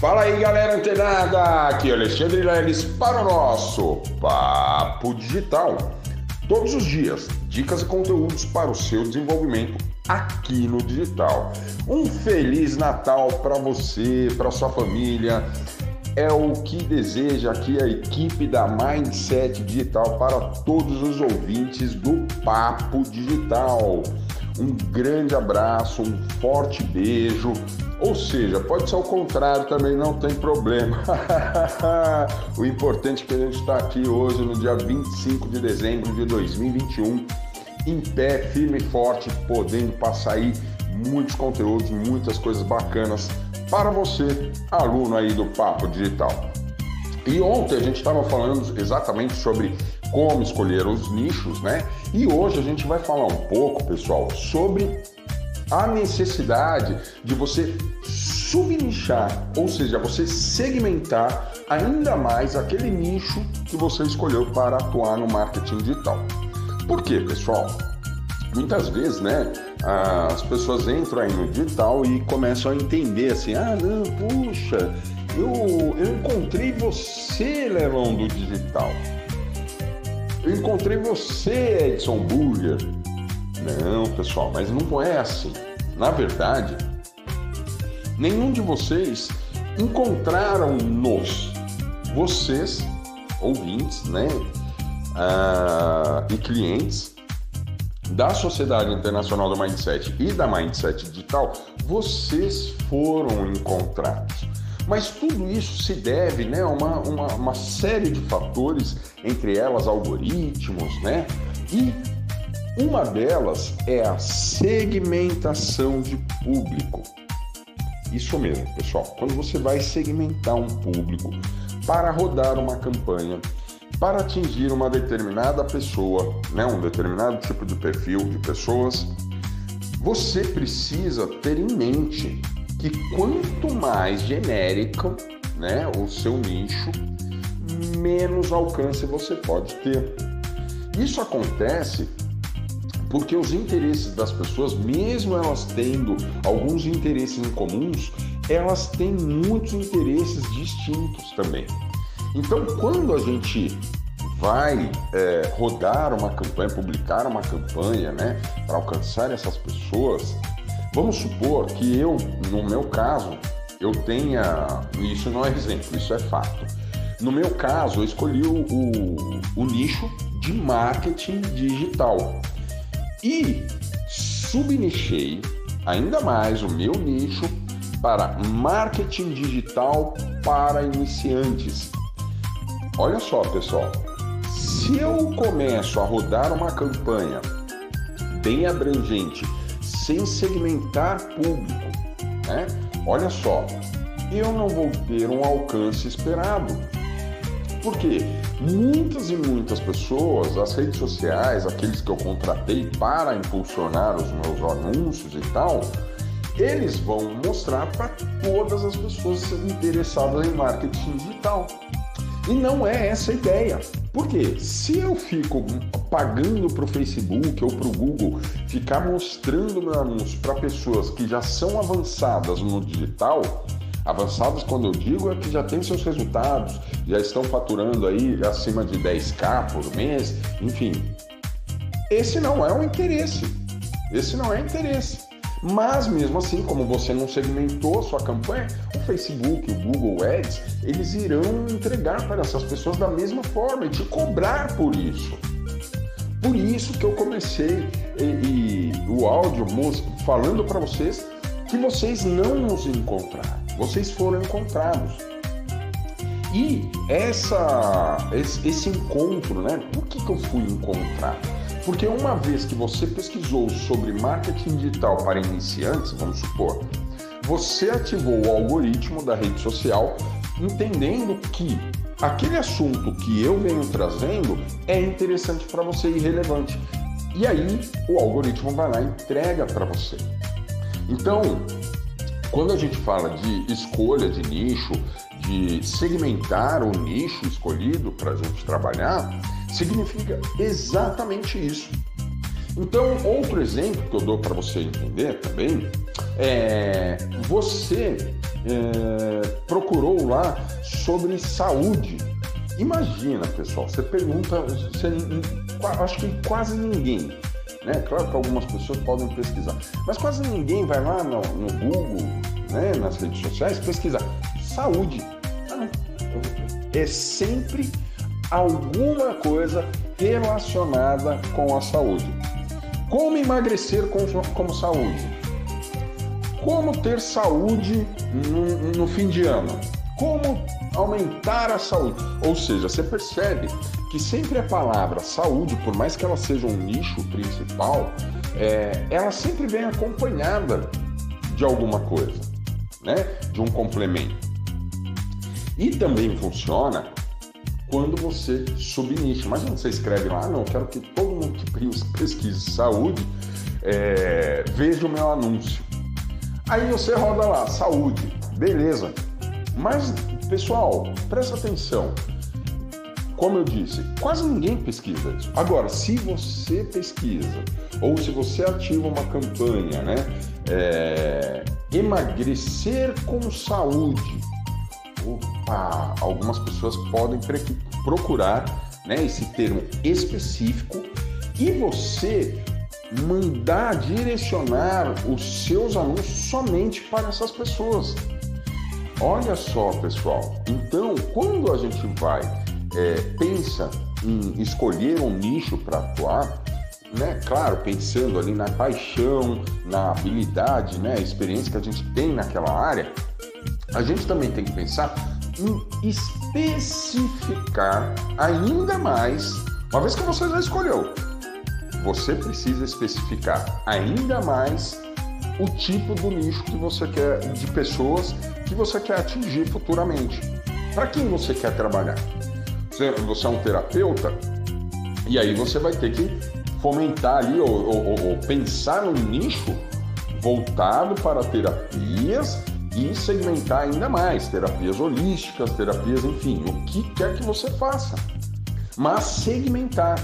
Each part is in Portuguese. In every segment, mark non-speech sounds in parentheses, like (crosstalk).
Fala aí galera antenada, aqui é Alexandre Leles para o nosso Papo Digital. Todos os dias, dicas e conteúdos para o seu desenvolvimento aqui no digital. Um feliz Natal para você, para sua família. É o que deseja aqui a equipe da Mindset Digital para todos os ouvintes do Papo Digital. Um grande abraço, um forte beijo. Ou seja, pode ser ao contrário também, não tem problema. (laughs) o importante é que a gente está aqui hoje, no dia 25 de dezembro de 2021, em pé, firme e forte, podendo passar aí muitos conteúdos, muitas coisas bacanas para você, aluno aí do Papo Digital. E ontem a gente estava falando exatamente sobre como escolher os nichos, né? E hoje a gente vai falar um pouco, pessoal, sobre a necessidade de você subnichar, ou seja, você segmentar ainda mais aquele nicho que você escolheu para atuar no marketing digital. Por quê, pessoal? Muitas vezes, né, as pessoas entram aí no digital e começam a entender assim: ah, não, puxa, eu, eu encontrei você, leilão do digital. Eu encontrei você, Edson Burger. Não, pessoal, mas não é assim. Na verdade, nenhum de vocês encontraram nos vocês, ouvintes, né? Ah, e clientes da Sociedade Internacional do Mindset e da Mindset Digital, vocês foram encontrados. Mas tudo isso se deve né, a uma, uma, uma série de fatores, entre elas algoritmos, né? E uma delas é a segmentação de público. Isso mesmo, pessoal. Quando você vai segmentar um público para rodar uma campanha, para atingir uma determinada pessoa, né, um determinado tipo de perfil de pessoas, você precisa ter em mente que quanto mais genérico né, o seu nicho, menos alcance você pode ter. Isso acontece porque os interesses das pessoas, mesmo elas tendo alguns interesses em comuns, elas têm muitos interesses distintos também. Então, quando a gente vai é, rodar uma campanha, publicar uma campanha, né, para alcançar essas pessoas, Vamos supor que eu, no meu caso, eu tenha. Isso não é exemplo, isso é fato. No meu caso, eu escolhi o, o, o nicho de marketing digital e subnichei ainda mais o meu nicho para marketing digital para iniciantes. Olha só, pessoal, se eu começo a rodar uma campanha bem abrangente sem segmentar público. Né? Olha só, eu não vou ter um alcance esperado. Porque muitas e muitas pessoas, as redes sociais, aqueles que eu contratei para impulsionar os meus anúncios e tal, eles vão mostrar para todas as pessoas interessadas em marketing digital. E não é essa a ideia. Por quê? Se eu fico pagando para o Facebook ou para o Google ficar mostrando meu anúncio para pessoas que já são avançadas no digital, avançadas quando eu digo é que já têm seus resultados, já estão faturando aí acima de 10k por mês, enfim. Esse não é o interesse. Esse não é interesse. Mas mesmo assim, como você não segmentou sua campanha, o Facebook, o Google Ads, eles irão entregar para essas pessoas da mesma forma e te cobrar por isso. Por isso que eu comecei e, e o áudio falando para vocês que vocês não nos encontraram, vocês foram encontrados. E essa, esse, esse encontro, né? Por que, que eu fui encontrado? Porque uma vez que você pesquisou sobre marketing digital para iniciantes, vamos supor, você ativou o algoritmo da rede social entendendo que aquele assunto que eu venho trazendo é interessante para você e relevante. E aí o algoritmo vai lá e entrega para você. Então, quando a gente fala de escolha de nicho, de segmentar o nicho escolhido para a gente trabalhar, significa exatamente isso. Então, outro exemplo que eu dou para você entender também é você é, procurou lá sobre saúde. Imagina, pessoal, você pergunta, você, acho que quase ninguém, né? Claro que algumas pessoas podem pesquisar, mas quase ninguém vai lá no, no Google, né, nas redes sociais, pesquisar saúde. Ah, é sempre alguma coisa relacionada com a saúde. Como emagrecer com, como saúde? Como ter saúde no, no fim de ano? Como aumentar a saúde? Ou seja, você percebe que sempre a palavra saúde, por mais que ela seja um nicho principal, é, ela sempre vem acompanhada de alguma coisa, né? De um complemento. E também funciona quando você subnicha. Imagina você escreve lá, não, quero que todo mundo que pesquise saúde é, veja o meu anúncio. Aí você roda lá, saúde, beleza. Mas, pessoal, presta atenção. Como eu disse, quase ninguém pesquisa isso. Agora, se você pesquisa ou se você ativa uma campanha, né, é, emagrecer com saúde, algumas pessoas podem procurar né, esse termo específico e você mandar direcionar os seus anúncios somente para essas pessoas. Olha só, pessoal. Então, quando a gente vai é, pensa em escolher um nicho para atuar, né? Claro, pensando ali na paixão, na habilidade, né? A experiência que a gente tem naquela área, a gente também tem que pensar especificar ainda mais, uma vez que você já escolheu, você precisa especificar ainda mais o tipo do nicho que você quer, de pessoas que você quer atingir futuramente. Para quem você quer trabalhar? Você, é um terapeuta e aí você vai ter que fomentar ali ou, ou, ou pensar num nicho voltado para terapias e segmentar ainda mais terapias holísticas, terapias, enfim, o que quer que você faça. Mas segmentar.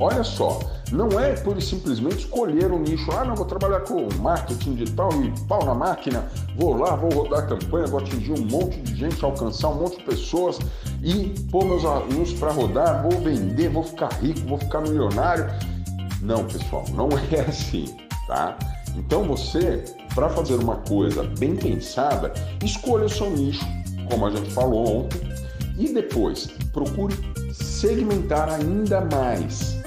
Olha só, não é por simplesmente escolher um nicho, ah, não, vou trabalhar com marketing digital e pau na máquina, vou lá, vou rodar campanha, vou atingir um monte de gente, alcançar um monte de pessoas e pôr meus alunos para rodar, vou vender, vou ficar rico, vou ficar milionário. Não, pessoal, não (laughs) é assim, tá? Então você, para fazer uma coisa bem pensada, escolha o seu nicho, como a gente falou ontem, e depois procure segmentar ainda mais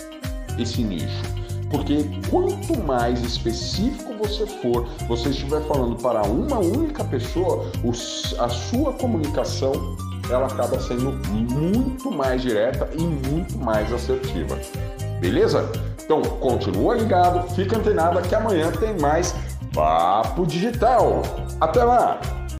esse nicho. Porque quanto mais específico você for, você estiver falando para uma única pessoa, a sua comunicação ela acaba sendo muito mais direta e muito mais assertiva. Beleza? Então continua ligado, fica antenado que amanhã tem mais Papo Digital. Até lá!